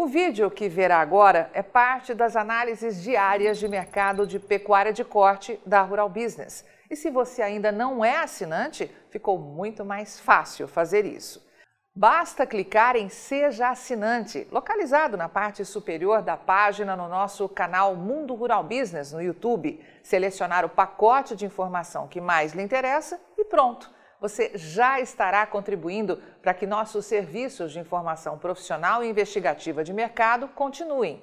O vídeo que verá agora é parte das análises diárias de mercado de pecuária de corte da Rural Business. E se você ainda não é assinante, ficou muito mais fácil fazer isso. Basta clicar em Seja Assinante, localizado na parte superior da página no nosso canal Mundo Rural Business no YouTube, selecionar o pacote de informação que mais lhe interessa e pronto você já estará contribuindo para que nossos serviços de informação profissional e investigativa de mercado continuem.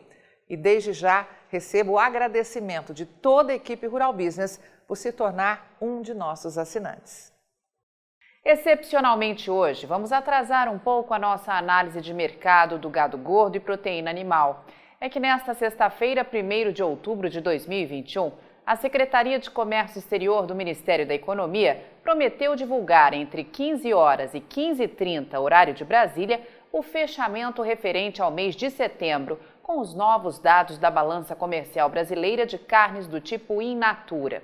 E desde já recebo o agradecimento de toda a equipe Rural Business por se tornar um de nossos assinantes. Excepcionalmente hoje, vamos atrasar um pouco a nossa análise de mercado do gado gordo e proteína animal. É que nesta sexta-feira, 1 de outubro de 2021, a Secretaria de Comércio Exterior do Ministério da Economia prometeu divulgar entre 15 horas e 15h30, horário de Brasília, o fechamento referente ao mês de setembro, com os novos dados da balança comercial brasileira de carnes do tipo in natura.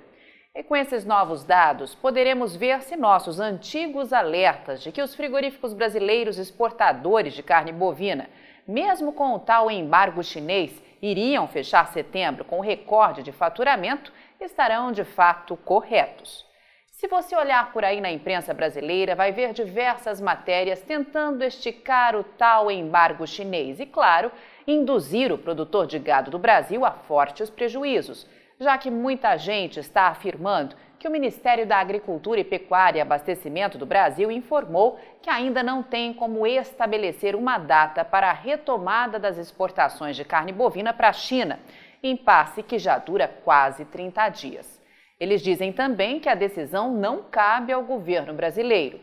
E com esses novos dados, poderemos ver se nossos antigos alertas de que os frigoríficos brasileiros exportadores de carne bovina, mesmo com o tal embargo chinês, iriam fechar setembro com recorde de faturamento estarão de fato corretos. Se você olhar por aí na imprensa brasileira, vai ver diversas matérias tentando esticar o tal embargo chinês e, claro, induzir o produtor de gado do Brasil a fortes prejuízos, já que muita gente está afirmando que o Ministério da Agricultura e Pecuária e Abastecimento do Brasil informou que ainda não tem como estabelecer uma data para a retomada das exportações de carne bovina para a China, impasse que já dura quase 30 dias. Eles dizem também que a decisão não cabe ao governo brasileiro.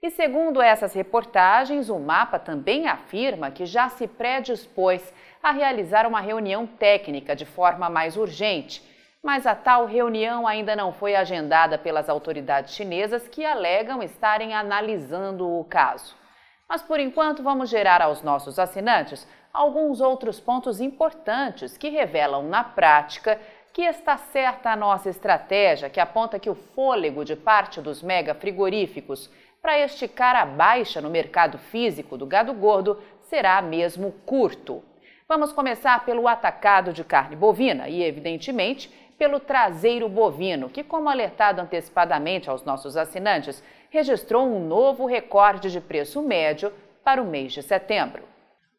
E segundo essas reportagens, o mapa também afirma que já se predispôs a realizar uma reunião técnica de forma mais urgente mas a tal reunião ainda não foi agendada pelas autoridades chinesas que alegam estarem analisando o caso. Mas por enquanto vamos gerar aos nossos assinantes alguns outros pontos importantes que revelam na prática que está certa a nossa estratégia, que aponta que o fôlego de parte dos mega frigoríficos para esticar a baixa no mercado físico do gado gordo será mesmo curto. Vamos começar pelo atacado de carne bovina e, evidentemente, pelo traseiro bovino, que, como alertado antecipadamente aos nossos assinantes, registrou um novo recorde de preço médio para o mês de setembro.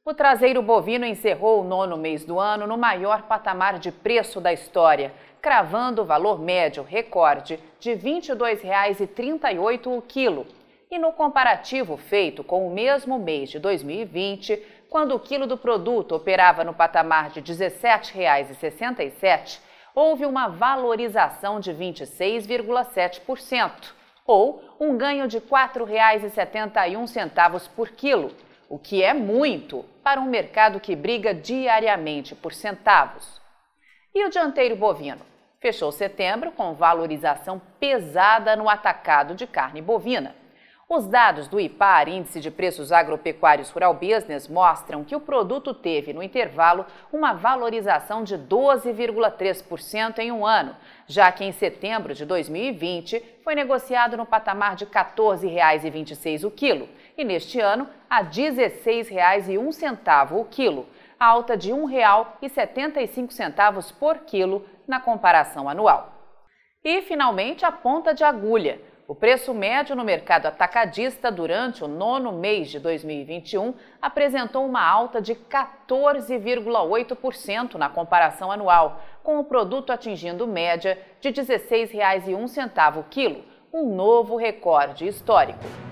O traseiro bovino encerrou o nono mês do ano no maior patamar de preço da história, cravando o valor médio recorde de R$ 22,38 o quilo. E no comparativo feito com o mesmo mês de 2020, quando o quilo do produto operava no patamar de R$ 17,67, houve uma valorização de 26,7%, ou um ganho de R$ 4,71 por quilo, o que é muito para um mercado que briga diariamente por centavos. E o dianteiro bovino? Fechou setembro com valorização pesada no atacado de carne bovina. Os dados do IPAR, Índice de Preços Agropecuários Rural Business, mostram que o produto teve, no intervalo, uma valorização de 12,3% em um ano, já que em setembro de 2020 foi negociado no patamar de R$ 14,26 o quilo e neste ano a R$ 16,01 o quilo, alta de R$ 1,75 por quilo na comparação anual. E, finalmente, a ponta de agulha. O preço médio no mercado atacadista durante o nono mês de 2021 apresentou uma alta de 14,8% na comparação anual, com o produto atingindo média de R$ 16,01 o quilo, um novo recorde histórico.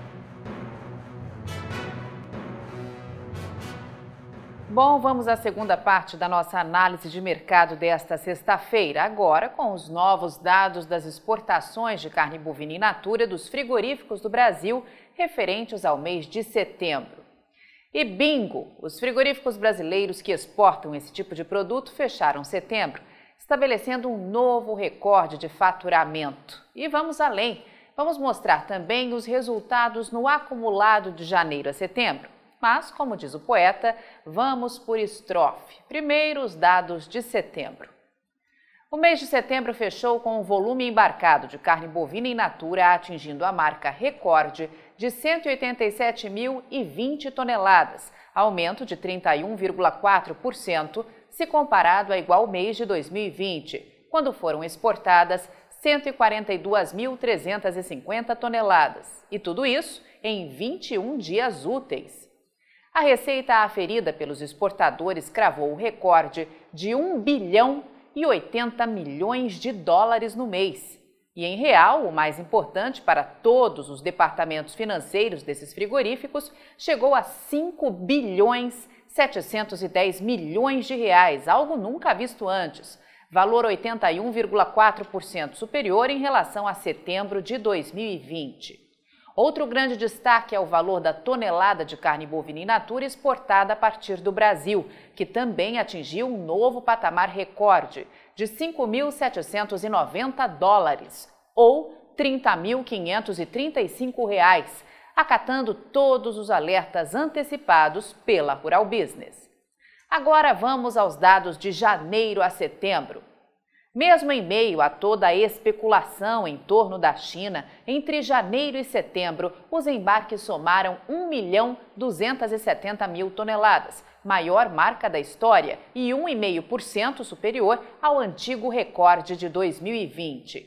Bom, vamos à segunda parte da nossa análise de mercado desta sexta-feira, agora com os novos dados das exportações de carne bovina in natura dos frigoríficos do Brasil referentes ao mês de setembro. E bingo! Os frigoríficos brasileiros que exportam esse tipo de produto fecharam setembro, estabelecendo um novo recorde de faturamento. E vamos além, vamos mostrar também os resultados no acumulado de janeiro a setembro. Mas, como diz o poeta, vamos por estrofe. Primeiro, os dados de setembro. O mês de setembro fechou com o volume embarcado de carne bovina in natura atingindo a marca recorde de 187.020 toneladas, aumento de 31,4% se comparado a igual mês de 2020, quando foram exportadas 142.350 toneladas, e tudo isso em 21 dias úteis. A receita aferida pelos exportadores cravou o recorde de 1 bilhão e 80 milhões de dólares no mês. E em real, o mais importante para todos os departamentos financeiros desses frigoríficos, chegou a 5 bilhões 710 milhões de reais, algo nunca visto antes, valor 81,4% superior em relação a setembro de 2020. Outro grande destaque é o valor da tonelada de carne bovina in natura exportada a partir do Brasil, que também atingiu um novo patamar recorde de 5.790 dólares, ou 30.535 reais, acatando todos os alertas antecipados pela Rural Business. Agora vamos aos dados de janeiro a setembro. Mesmo em meio a toda a especulação em torno da China, entre janeiro e setembro, os embarques somaram 1 milhão 270 mil toneladas, maior marca da história e 1,5% superior ao antigo recorde de 2020.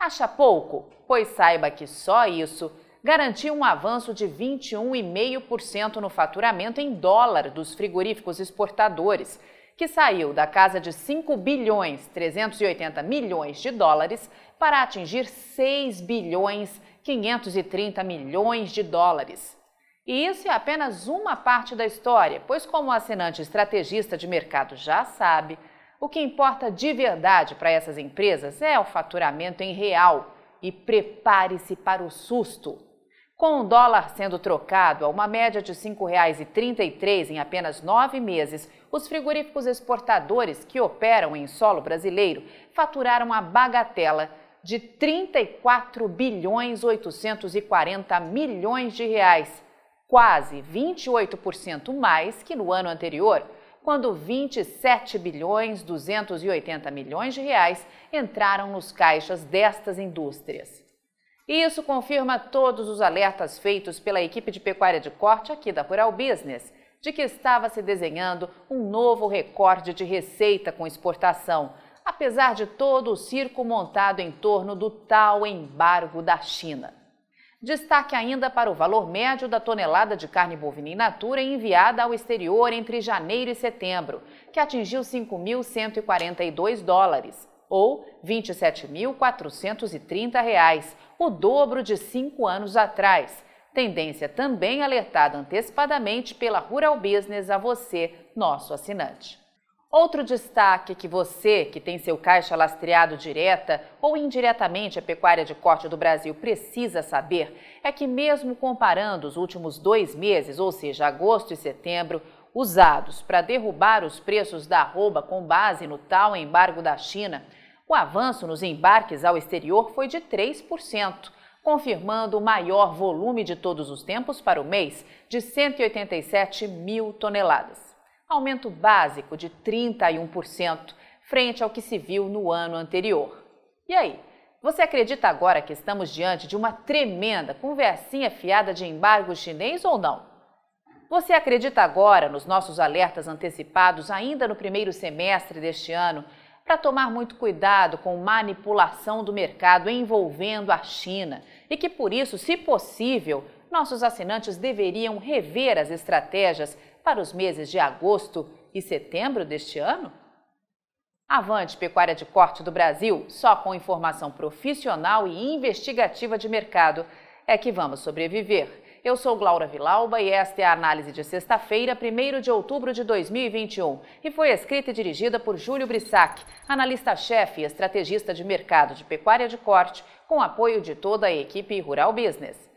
Acha pouco? Pois saiba que só isso garantiu um avanço de 21,5% no faturamento em dólar dos frigoríficos exportadores que saiu da casa de 5 bilhões 380 milhões de dólares para atingir 6 bilhões 530 milhões de dólares. E isso é apenas uma parte da história, pois, como o assinante estrategista de mercado já sabe, o que importa de verdade para essas empresas é o faturamento em real. E prepare-se para o susto. Com o dólar sendo trocado a uma média de R$ 5,33 em apenas nove meses, os frigoríficos exportadores que operam em solo brasileiro faturaram a bagatela de 34 bilhões 840 milhões de reais, quase 28% mais que no ano anterior, quando 27 bilhões 280 milhões de reais entraram nos caixas destas indústrias. E isso confirma todos os alertas feitos pela equipe de pecuária de corte aqui da Rural Business, de que estava se desenhando um novo recorde de receita com exportação, apesar de todo o circo montado em torno do tal embargo da China. Destaque ainda para o valor médio da tonelada de carne bovina in natura enviada ao exterior entre janeiro e setembro, que atingiu 5.142 dólares, ou R$ 27.430, o dobro de cinco anos atrás. Tendência também alertada antecipadamente pela Rural Business a você, nosso assinante. Outro destaque que você, que tem seu caixa lastreado direta ou indiretamente à pecuária de corte do Brasil, precisa saber é que, mesmo comparando os últimos dois meses, ou seja, agosto e setembro, usados para derrubar os preços da arroba com base no tal embargo da China, o avanço nos embarques ao exterior foi de 3%, confirmando o maior volume de todos os tempos para o mês, de 187 mil toneladas. Aumento básico de 31%, frente ao que se viu no ano anterior. E aí, você acredita agora que estamos diante de uma tremenda conversinha fiada de embargo chinês ou não? Você acredita agora nos nossos alertas antecipados ainda no primeiro semestre deste ano para tomar muito cuidado com manipulação do mercado envolvendo a China e que, por isso, se possível, nossos assinantes deveriam rever as estratégias para os meses de agosto e setembro deste ano? Avante Pecuária de Corte do Brasil, só com informação profissional e investigativa de mercado é que vamos sobreviver. Eu sou Glaura Vilauba e esta é a análise de sexta-feira, 1 de outubro de 2021, e foi escrita e dirigida por Júlio Brissac, analista-chefe e estrategista de mercado de pecuária de corte, com apoio de toda a equipe Rural Business.